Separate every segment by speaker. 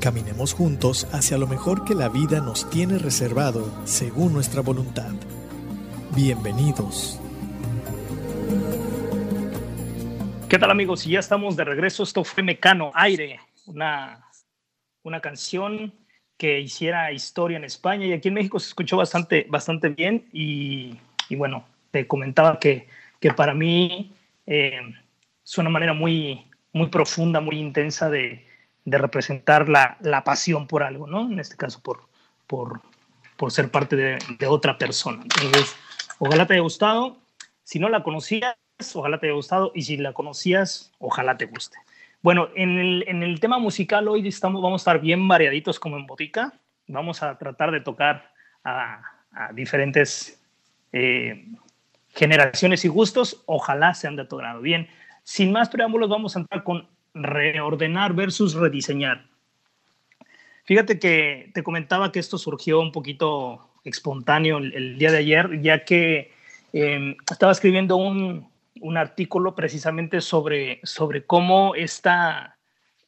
Speaker 1: Caminemos juntos hacia lo mejor que la vida nos tiene reservado según nuestra voluntad. Bienvenidos.
Speaker 2: ¿Qué tal amigos? Ya estamos de regreso. Esto fue Mecano Aire, una, una canción que hiciera historia en España y aquí en México se escuchó bastante, bastante bien y, y bueno, te comentaba que, que para mí eh, es una manera muy, muy profunda, muy intensa de, de representar la, la, pasión por algo, ¿no? En este caso por, por, por ser parte de, otra persona. Entonces, ojalá te haya gustado. Si no la conocías, ojalá te haya gustado y si la conocías, ojalá te guste. Bueno, en el, en el, tema musical hoy estamos, vamos a estar bien variaditos como en botica. Vamos a tratar de tocar a, a diferentes eh, generaciones y gustos. Ojalá sean de tu grado. Bien, sin más preámbulos, vamos a entrar con reordenar versus rediseñar. Fíjate que te comentaba que esto surgió un poquito espontáneo el, día de ayer, ya que eh, estaba escribiendo un, un artículo precisamente sobre, sobre cómo esta,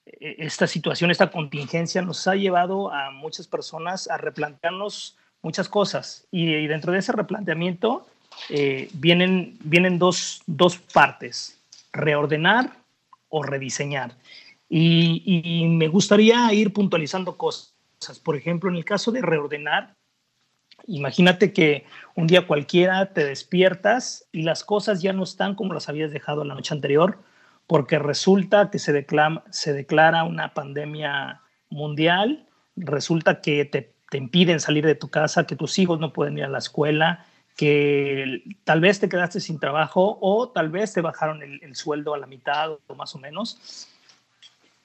Speaker 2: esta situación, esta contingencia nos ha llevado a muchas personas a replantearnos muchas cosas. Y, y dentro de ese replanteamiento eh, vienen, vienen dos, dos, partes, reordenar o rediseñar. Y, me gustaría ir puntualizando cosas. Por ejemplo, en el caso de reordenar, Imagínate que un día cualquiera te despiertas y las cosas ya no están como las habías dejado la noche anterior, porque resulta que se, declara, se declara una pandemia mundial, resulta que te, te, impiden salir de tu casa, que tus hijos no pueden ir a la escuela, que tal vez te quedaste sin trabajo o tal vez te bajaron el, el sueldo a la mitad o más o menos.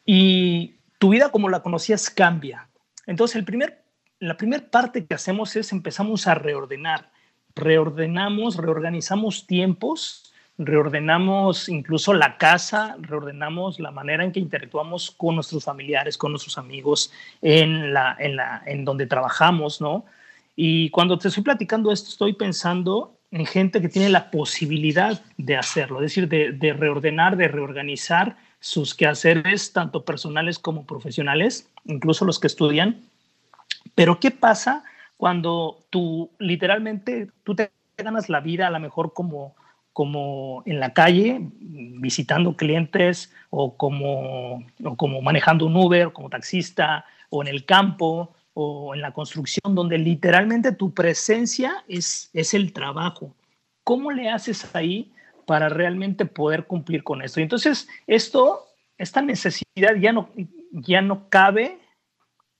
Speaker 2: Y tu vida como la conocías cambia. Entonces el primer la primera parte que hacemos es empezamos a reordenar. Reordenamos, reorganizamos tiempos, reordenamos incluso la casa, reordenamos la manera en que interactuamos con nuestros familiares, con nuestros amigos, en, la, en, la, en donde trabajamos, ¿no? Y cuando te estoy platicando esto, estoy pensando en gente que tiene la posibilidad de hacerlo, es decir, de, de reordenar, de reorganizar sus quehaceres, tanto personales como profesionales, incluso los que estudian, pero ¿qué pasa cuando tú literalmente, tú te ganas la vida a lo mejor como, como en la calle, visitando clientes o como, o como manejando un Uber, como taxista, o en el campo, o en la construcción, donde literalmente tu presencia es, es el trabajo. ¿Cómo le haces ahí para realmente poder cumplir con esto? Y entonces, esto, esta necesidad ya no, ya no cabe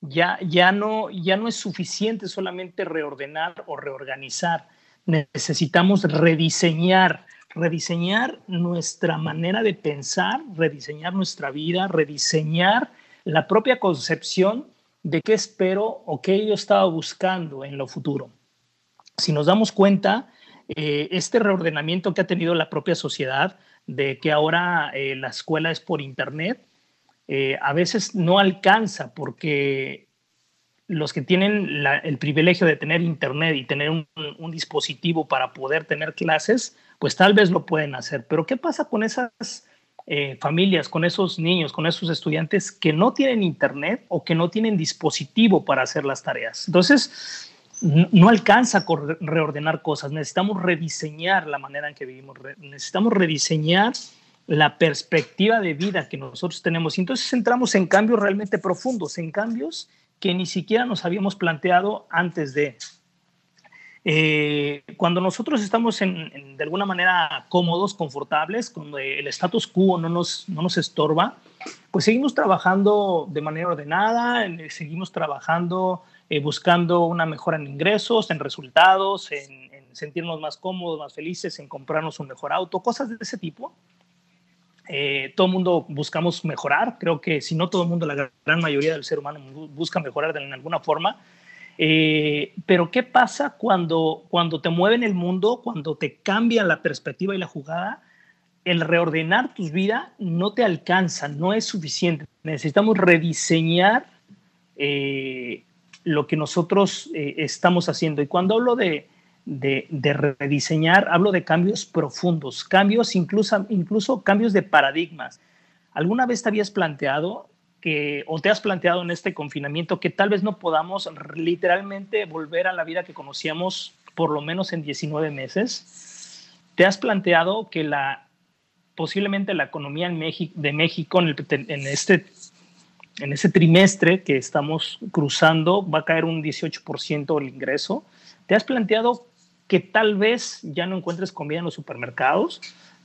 Speaker 2: ya, ya, no, ya no es suficiente solamente reordenar o reorganizar. Necesitamos rediseñar, rediseñar nuestra manera de pensar, rediseñar nuestra vida, rediseñar la propia concepción de qué espero o qué yo estaba buscando en lo futuro. Si nos damos cuenta, eh, este reordenamiento que ha tenido la propia sociedad, de que ahora eh, la escuela es por Internet, eh, a veces no alcanza porque los que tienen el privilegio de tener internet y tener un, un, dispositivo para poder tener clases, pues tal vez lo pueden hacer. Pero ¿qué pasa con esas eh, familias, con esos niños, con esos estudiantes que no tienen internet o que no tienen dispositivo para hacer las tareas? Entonces, no alcanza a reordenar cosas, necesitamos rediseñar la manera en que vivimos, necesitamos rediseñar la perspectiva de vida que nosotros tenemos. Y entonces entramos en cambios realmente profundos, en cambios que ni siquiera nos habíamos planteado antes de. Eh, cuando nosotros estamos en, en, de alguna manera cómodos, confortables, cuando el status quo no nos, no nos estorba, pues seguimos trabajando de manera ordenada, seguimos trabajando eh, buscando una mejora en ingresos, en resultados, en, en sentirnos más cómodos, más felices, en comprarnos un mejor auto, cosas de ese tipo. Eh, todo el mundo buscamos mejorar, creo que si no todo el mundo, la gran mayoría del ser humano busca mejorar en alguna forma. Eh, pero ¿qué pasa cuando, cuando te mueven el mundo, cuando te cambian la perspectiva y la jugada? El reordenar tu vida no te alcanza, no es suficiente. Necesitamos rediseñar eh, lo que nosotros eh, estamos haciendo. Y cuando hablo de, de, rediseñar, hablo de cambios profundos, cambios incluso, incluso cambios de paradigmas. ¿Alguna vez te habías planteado que, o te has planteado en este confinamiento que tal vez no podamos literalmente volver a la vida que conocíamos por lo menos en 19 meses? ¿Te has planteado que la, posiblemente la economía en México, de México en, en este en trimestre que estamos cruzando va a caer un 18% el ingreso. ¿Te has planteado que tal vez ya no encuentres comida en los supermercados?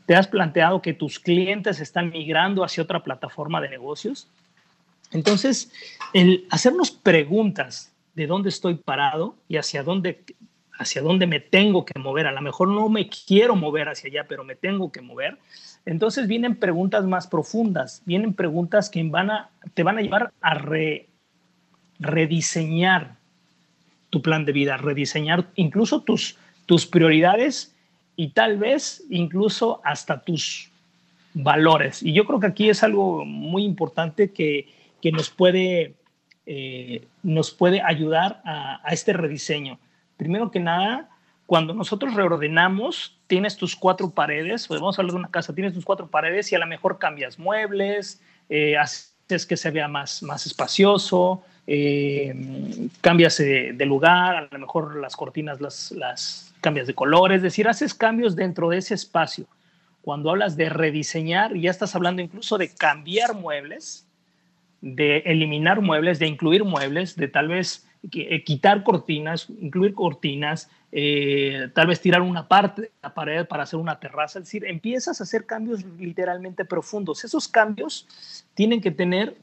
Speaker 2: ¿Te has planteado que tus clientes están migrando hacia otra plataforma de negocios? Entonces, el hacernos preguntas de dónde estoy parado y hacia dónde, hacia dónde me tengo que mover, a lo mejor no me quiero mover hacia allá, pero me tengo que mover. Entonces vienen preguntas más profundas, vienen preguntas que van a, te van a llevar a rediseñar tu plan de vida, rediseñar incluso tus, tus prioridades y tal vez incluso hasta tus valores. Y yo creo que aquí es algo muy importante que, que nos, puede, eh, nos puede ayudar a, este rediseño. Primero que nada, cuando nosotros reordenamos, tienes tus cuatro paredes, pues vamos a hablar de una casa, tienes tus cuatro paredes y a lo mejor cambias muebles, eh, haces que se vea más, más espacioso, eh, cambias de, lugar, a lo mejor las cortinas las, las cambias de color, es decir, haces cambios dentro de ese espacio. Cuando hablas de rediseñar, ya estás hablando incluso de cambiar muebles, de eliminar muebles, de incluir muebles, de tal vez eh, quitar cortinas, incluir cortinas, eh, tal vez tirar una parte de la pared para hacer una terraza. Es decir, empiezas a hacer cambios literalmente profundos. Esos cambios tienen que tener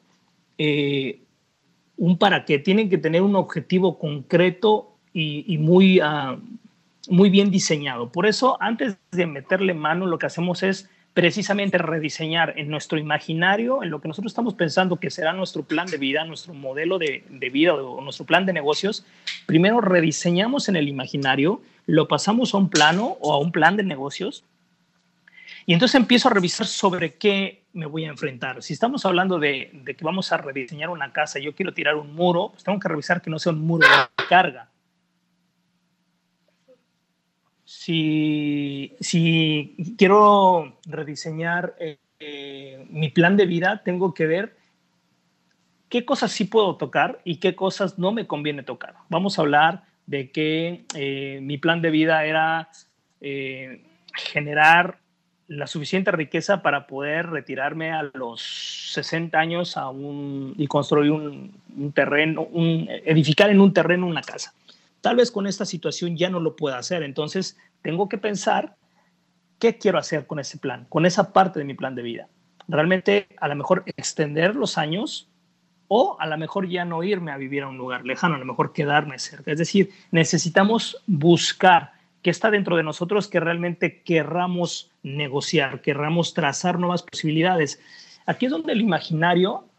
Speaker 2: eh, un para qué, tienen que tener un objetivo concreto y, muy, ah, muy bien diseñado. Por eso, antes de meterle mano, lo que hacemos es precisamente rediseñar en nuestro imaginario, en lo que nosotros estamos pensando que será nuestro plan de vida, nuestro modelo de, de, vida o nuestro plan de negocios, primero rediseñamos en el imaginario, lo pasamos a un plano o a un plan de negocios y entonces empiezo a revisar sobre qué me voy a enfrentar. Si estamos hablando de, de que vamos a rediseñar una casa yo quiero tirar un muro, pues tengo que revisar que no sea un muro de carga, si, quiero rediseñar eh, eh, mi plan de vida, tengo que ver qué cosas sí puedo tocar y qué cosas no me conviene tocar. Vamos a hablar de que eh, mi plan de vida era generar la suficiente riqueza para poder retirarme a los 60 años a un, y construir un, un terreno, un, edificar en un terreno una casa. Tal vez con esta situación ya no lo pueda hacer, entonces tengo que pensar qué quiero hacer con ese plan, con esa parte de mi plan de vida. Realmente a lo mejor extender los años o a lo mejor ya no irme a vivir a un lugar lejano, a lo mejor quedarme cerca. Es decir, necesitamos buscar qué está dentro de nosotros que realmente querramos negociar, querramos trazar nuevas posibilidades. Aquí es donde el imaginario,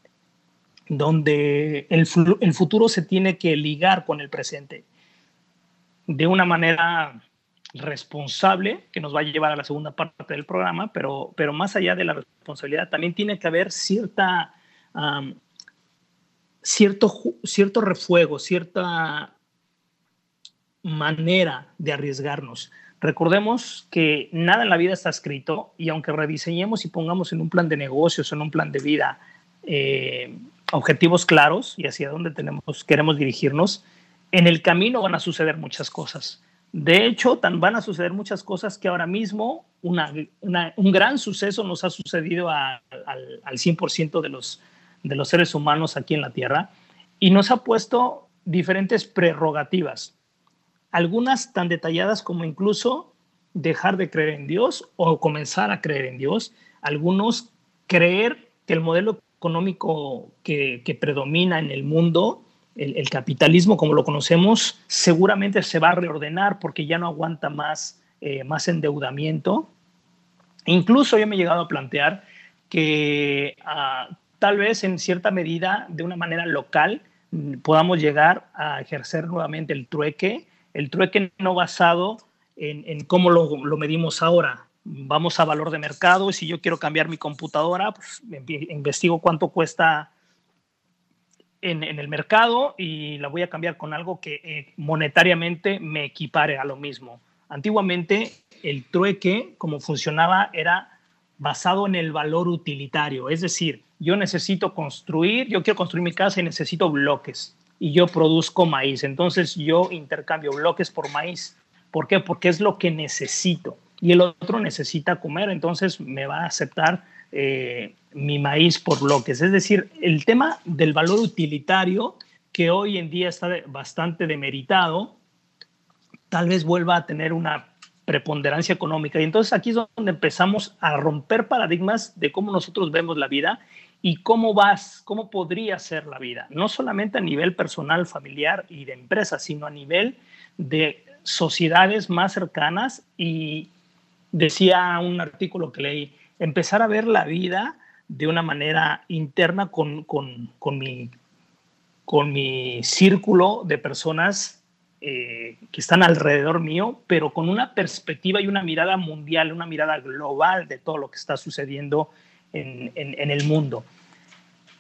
Speaker 2: donde el, el futuro se tiene que ligar con el presente de una manera responsable, que nos va a llevar a la segunda parte del programa, pero, pero más allá de la responsabilidad, también tiene que haber cierta, cierto, cierto refuego, cierta manera de arriesgarnos. Recordemos que nada en la vida está escrito y aunque rediseñemos y pongamos en un plan de negocios, en un plan de vida, eh, objetivos claros y hacia dónde tenemos, queremos dirigirnos, en el camino van a suceder muchas cosas. De hecho, tan van a suceder muchas cosas que ahora mismo un gran suceso nos ha sucedido al, 100% de los, de los seres humanos aquí en la Tierra y nos ha puesto diferentes prerrogativas, algunas tan detalladas como incluso dejar de creer en Dios o comenzar a creer en Dios, algunos creer que el modelo económico que, que predomina en el mundo el, capitalismo como lo conocemos seguramente se va a reordenar porque ya no aguanta más, eh, más endeudamiento. Incluso yo me he llegado a plantear que ah, tal vez en cierta medida, de una manera local, mm, podamos llegar a ejercer nuevamente el trueque, el trueque no basado en, cómo lo, medimos ahora. Vamos a valor de mercado y si yo quiero cambiar mi computadora, pues investigo cuánto cuesta en, el mercado y la voy a cambiar con algo que eh, monetariamente me equipare a lo mismo. Antiguamente el trueque, como funcionaba, era basado en el valor utilitario, es decir, yo necesito construir, yo quiero construir mi casa y necesito bloques y yo produzco maíz, entonces yo intercambio bloques por maíz. ¿Por qué? Porque es lo que necesito y el otro necesita comer, entonces me va a aceptar eh, mi maíz por bloques. Es decir, el tema del valor utilitario, que hoy en día está bastante demeritado, tal vez vuelva a tener una preponderancia económica. Y entonces aquí es donde empezamos a romper paradigmas de cómo nosotros vemos la vida y cómo vas, cómo podría ser la vida, no solamente a nivel personal, familiar y de empresa, sino a nivel de sociedades más cercanas y decía un artículo que leí, empezar a ver la vida de una manera interna con, con, con mi, con mi círculo de personas eh, que están alrededor mío, pero con una perspectiva y una mirada mundial, una mirada global de todo lo que está sucediendo en, en, el mundo.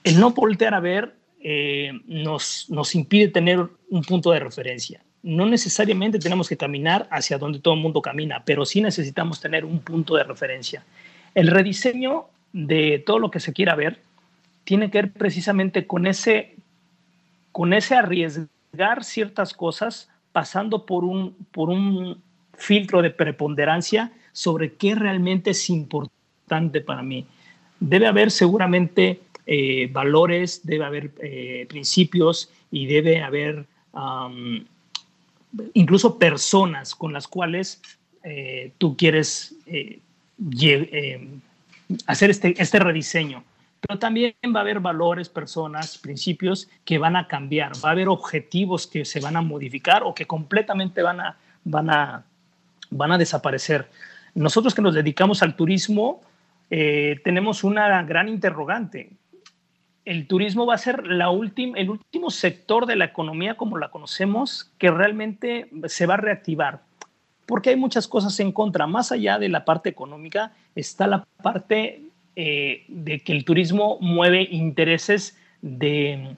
Speaker 2: El no voltear a ver eh, nos, nos impide tener un punto de referencia. No necesariamente tenemos que caminar hacia donde todo el mundo camina, pero sí necesitamos tener un punto de referencia. El rediseño de todo lo que se quiera ver tiene que ver precisamente con ese, con ese arriesgar ciertas cosas pasando por un, por un filtro de preponderancia sobre qué realmente es importante para mí. Debe haber seguramente eh, valores, debe haber eh, principios y debe haber incluso personas con las cuales eh, tú quieres hacer este, este rediseño. Pero también va a haber valores, personas, principios que van a cambiar, va a haber objetivos que se van a modificar o que completamente van a, van a, van a desaparecer. Nosotros que nos dedicamos al turismo, eh, tenemos una gran interrogante. El turismo va a ser la el último sector de la economía como la conocemos que realmente se va a reactivar, porque hay muchas cosas en contra. Más allá de la parte económica está la parte eh, de que el turismo mueve intereses de,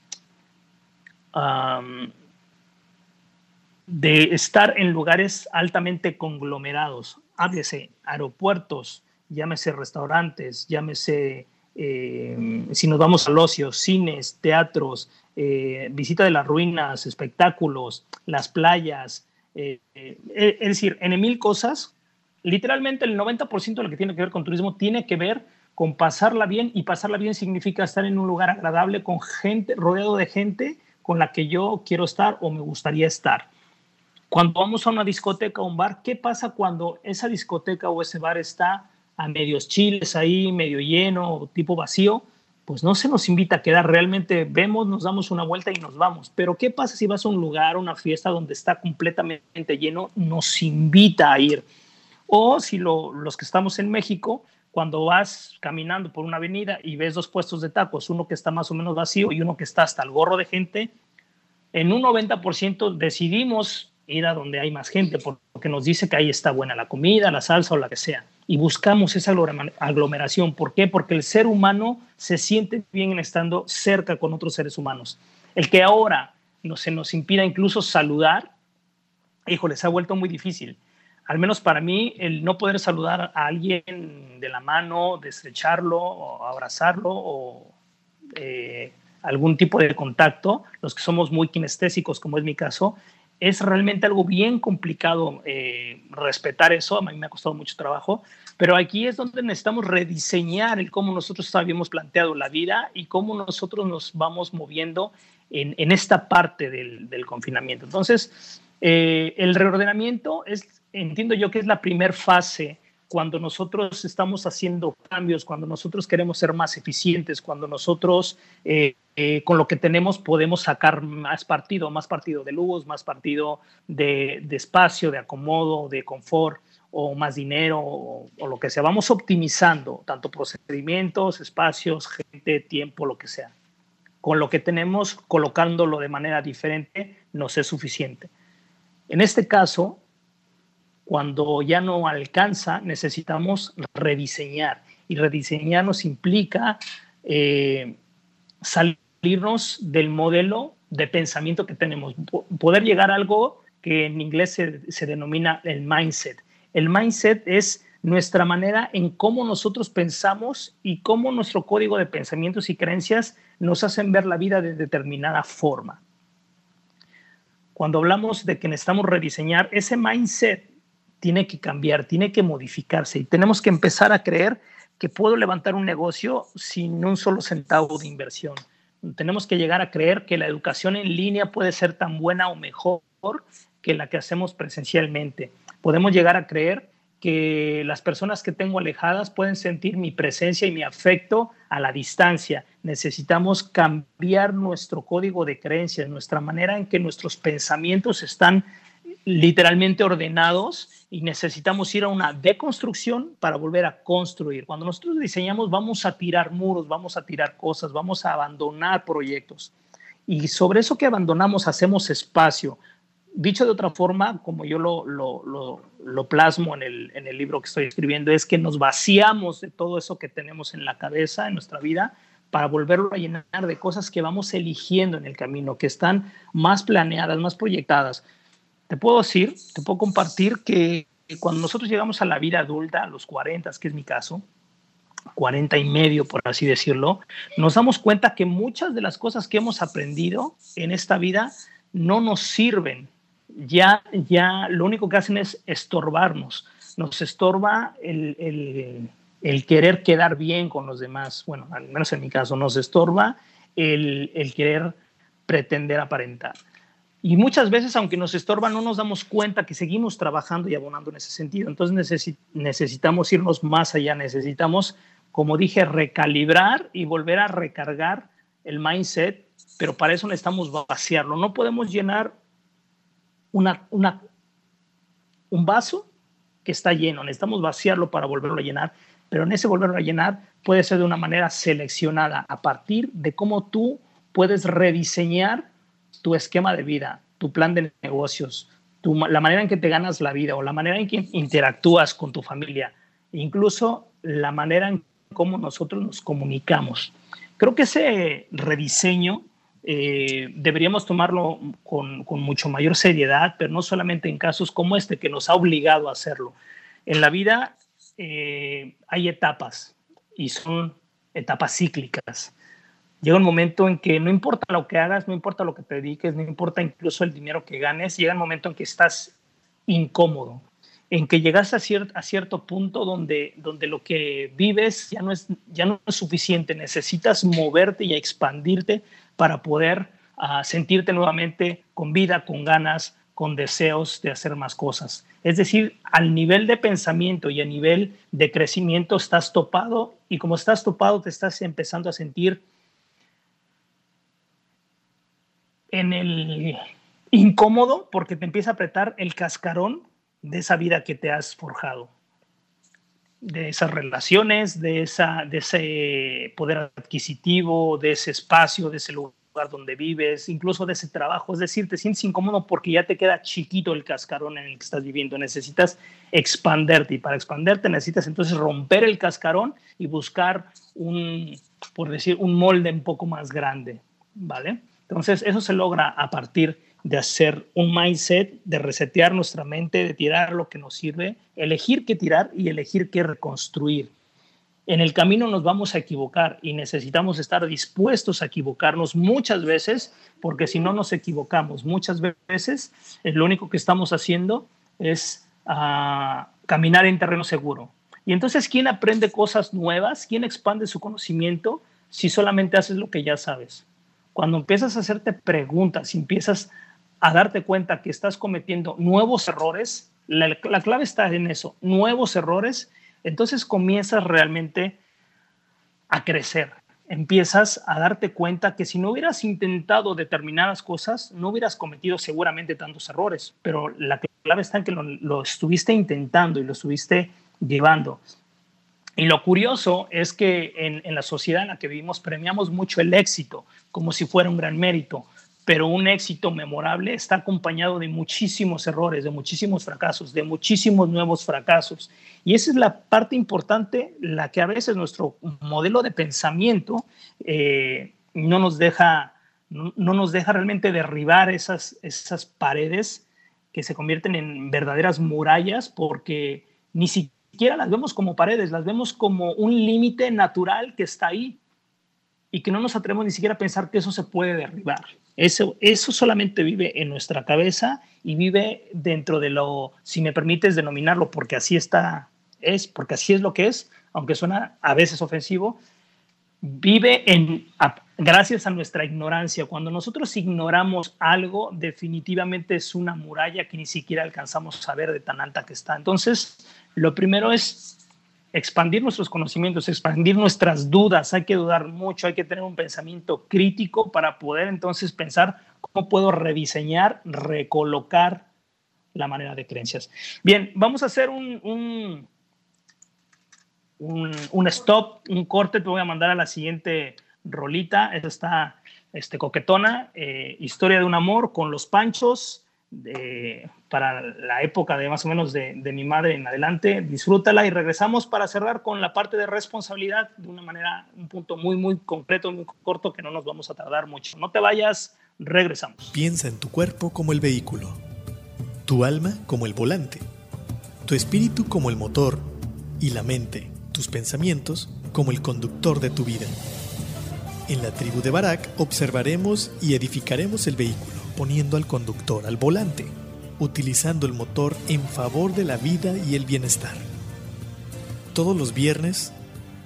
Speaker 2: de estar en lugares altamente conglomerados. Háblese aeropuertos, llámese restaurantes, llámese, eh, si nos vamos al ocio, cines, teatros, eh, visita de las ruinas, espectáculos, las playas, es decir, en mil cosas, literalmente el 90% de lo que tiene que ver con turismo tiene que ver con pasarla bien y pasarla bien significa estar en un lugar agradable con gente, rodeado de gente con la que yo quiero estar o me gustaría estar. Cuando vamos a una discoteca o un bar, ¿qué pasa cuando esa discoteca o ese bar está a medios chiles ahí, medio lleno, tipo vacío? Pues no se nos invita a quedar, realmente vemos, nos damos una vuelta y nos vamos. Pero ¿qué pasa si vas a un lugar, una fiesta donde está completamente lleno? Nos invita a ir. O si los que estamos en México, cuando vas caminando por una avenida y ves dos puestos de tacos, uno que está más o menos vacío y uno que está hasta el gorro de gente, en un 90% decidimos ir a donde hay más gente porque nos dice que ahí está buena la comida, la salsa o la que sea. Y buscamos esa aglomeración. ¿Por qué? Porque el ser humano se siente bien estando cerca con otros seres humanos. El que ahora no, se nos impida incluso saludar, híjole, se ha vuelto muy difícil al menos para mí, el no poder saludar a alguien de la mano, de estrecharlo o abrazarlo o eh, algún tipo de contacto, los que somos muy kinestésicos, como es mi caso, es realmente algo bien complicado eh, respetar eso. A mí me ha costado mucho trabajo, pero aquí es donde necesitamos rediseñar el cómo nosotros habíamos planteado la vida y cómo nosotros nos vamos moviendo en, esta parte del, confinamiento. Entonces, eh, el reordenamiento es entiendo yo que es la primera fase cuando nosotros estamos haciendo cambios, cuando nosotros queremos ser más eficientes, cuando nosotros eh, eh, con lo que tenemos podemos sacar más partido, más partido de luz, más partido de, espacio, de acomodo, de confort o más dinero o, lo que sea. Vamos optimizando tanto procedimientos, espacios, gente, tiempo, lo que sea. con lo que tenemos, colocándolo de manera diferente, nos es suficiente. En este caso, cuando ya no alcanza, necesitamos rediseñar. Y rediseñar nos implica eh, salirnos del modelo de pensamiento que tenemos, poder llegar a algo que en inglés se, se denomina el mindset. El mindset es nuestra manera en cómo nosotros pensamos y cómo nuestro código de pensamientos y creencias nos hacen ver la vida de determinada forma. Cuando hablamos de que necesitamos rediseñar, ese mindset tiene que cambiar, tiene que modificarse y tenemos que empezar a creer que puedo levantar un negocio sin un solo centavo de inversión. Tenemos que llegar a creer que la educación en línea puede ser tan buena o mejor que la que hacemos presencialmente. Podemos llegar a creer que las personas que tengo alejadas pueden sentir mi presencia y mi afecto a la distancia. Necesitamos cambiar nuestro código de creencias, nuestra manera en que nuestros pensamientos están literalmente ordenados y necesitamos ir a una deconstrucción para volver a construir. Cuando nosotros diseñamos vamos a tirar muros, vamos a tirar cosas, vamos a abandonar proyectos. Y sobre eso que abandonamos hacemos espacio, dicho de otra forma, como yo lo, lo, plasmo en el, en el, libro que estoy escribiendo, es que nos vaciamos de todo eso que tenemos en la cabeza, en nuestra vida, para volverlo a llenar de cosas que vamos eligiendo en el camino, que están más planeadas, más proyectadas. Te puedo decir, te puedo compartir que cuando nosotros llegamos a la vida adulta, a los 40, que es mi caso, 40 y medio, por así decirlo, nos damos cuenta que muchas de las cosas que hemos aprendido en esta vida no nos sirven ya, ya lo único que hacen es estorbarnos. Nos estorba el, querer quedar bien con los demás. Bueno, al menos en mi caso, nos estorba el, querer pretender aparentar. Y muchas veces, aunque nos estorba, no nos damos cuenta que seguimos trabajando y abonando en ese sentido. Entonces necesitamos irnos más allá, necesitamos, como dije, recalibrar y volver a recargar el mindset, pero para eso necesitamos vaciarlo. No podemos llenar una, una, un vaso que está lleno, necesitamos vaciarlo para volverlo a llenar, pero en ese volverlo a llenar puede ser de una manera seleccionada a partir de cómo tú puedes rediseñar tu esquema de vida, tu plan de negocios, la manera en que te ganas la vida o la manera en que interactúas con tu familia, incluso la manera en cómo nosotros nos comunicamos. Creo que ese rediseño eh, deberíamos tomarlo con, mucho mayor seriedad, pero no solamente en casos como este, que nos ha obligado a hacerlo. En la vida eh, hay etapas y son etapas cíclicas. Llega un momento en que no importa lo que hagas, no importa lo que te dediques, no importa incluso el dinero que ganes, llega un momento en que estás incómodo, en que llegas a, a cierto punto donde, donde lo que vives ya no, es, ya no es suficiente, necesitas moverte y expandirte para poder ah, sentirte nuevamente con vida, con ganas, con deseos de hacer más cosas. Es decir, al nivel de pensamiento y a nivel de crecimiento estás topado y como estás topado te estás empezando a sentir en el incómodo porque te empieza a apretar el cascarón de esa vida que te has forjado, de esas relaciones, de, esa, de ese poder adquisitivo, de ese espacio, de ese lugar donde vives, incluso de ese trabajo. Es decir, te sientes incómodo porque ya te queda chiquito el cascarón en el que estás viviendo. Necesitas expanderte y para expanderte necesitas entonces romper el cascarón y buscar un, por decir, un molde un poco más grande, ¿vale? Entonces, eso se logra a partir de hacer un mindset, de resetear nuestra mente, de tirar lo que nos sirve, elegir qué tirar y elegir qué reconstruir. En el camino nos vamos a equivocar y necesitamos estar dispuestos a equivocarnos muchas veces, porque si no nos equivocamos muchas veces, lo único que estamos haciendo es ah, caminar en terreno seguro. Y entonces, ¿quién aprende cosas nuevas? ¿Quién expande su conocimiento si solamente haces lo que ya sabes? Cuando empiezas a hacerte preguntas y empiezas a darte cuenta que estás cometiendo nuevos errores, la, la clave está en eso, nuevos errores, entonces comienzas realmente a crecer. Empiezas a darte cuenta que si no hubieras intentado determinadas cosas, no hubieras cometido seguramente tantos errores, pero la clave está en que lo, estuviste intentando y lo estuviste llevando. Y lo curioso es que en, en, la sociedad en la que vivimos premiamos mucho el éxito como si fuera un gran mérito, pero un éxito memorable está acompañado de muchísimos errores, de muchísimos fracasos, de muchísimos nuevos fracasos. Y esa es la parte importante, la que a veces nuestro modelo de pensamiento eh, no, nos deja, no, no, nos deja realmente derribar esas, esas paredes que se convierten en verdaderas murallas porque ni siquiera las vemos como paredes, las vemos como un límite natural que está ahí y que no nos atrevemos ni siquiera a pensar que eso se puede derribar. Eso, eso solamente vive en nuestra cabeza y vive dentro de lo, si me permites denominarlo, porque así está, es, porque así es lo que es, aunque suena a veces ofensivo, vive en, gracias a nuestra ignorancia. Cuando nosotros ignoramos algo, definitivamente es una muralla que ni siquiera alcanzamos a ver de tan alta que está. Entonces, lo primero es expandir nuestros conocimientos, expandir nuestras dudas. Hay que dudar mucho, hay que tener un pensamiento crítico para poder entonces pensar cómo puedo rediseñar, recolocar la manera de creencias. Bien, vamos a hacer un, un, un, stop, un corte. Te voy a mandar a la siguiente rolita. Esta está este, coquetona, eh, historia de un amor con los panchos para la época de más o menos de, de, mi madre en adelante. Disfrútala y regresamos para cerrar con la parte de responsabilidad de una manera, un punto muy, muy concreto, muy corto que no nos vamos a tardar mucho. No te vayas, regresamos.
Speaker 1: Piensa en tu cuerpo como el vehículo, tu alma como el volante, tu espíritu como el motor y la mente, tus pensamientos como el conductor de tu vida. En la tribu de Barak observaremos y edificaremos el vehículo poniendo al conductor al volante, utilizando el motor en favor de la vida y el bienestar. Todos los viernes,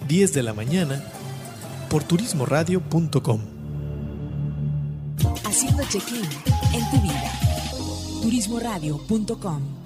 Speaker 1: 10 de la mañana, por turismoradio.com.
Speaker 3: Haciendo check-in en tu vida. turismoradio.com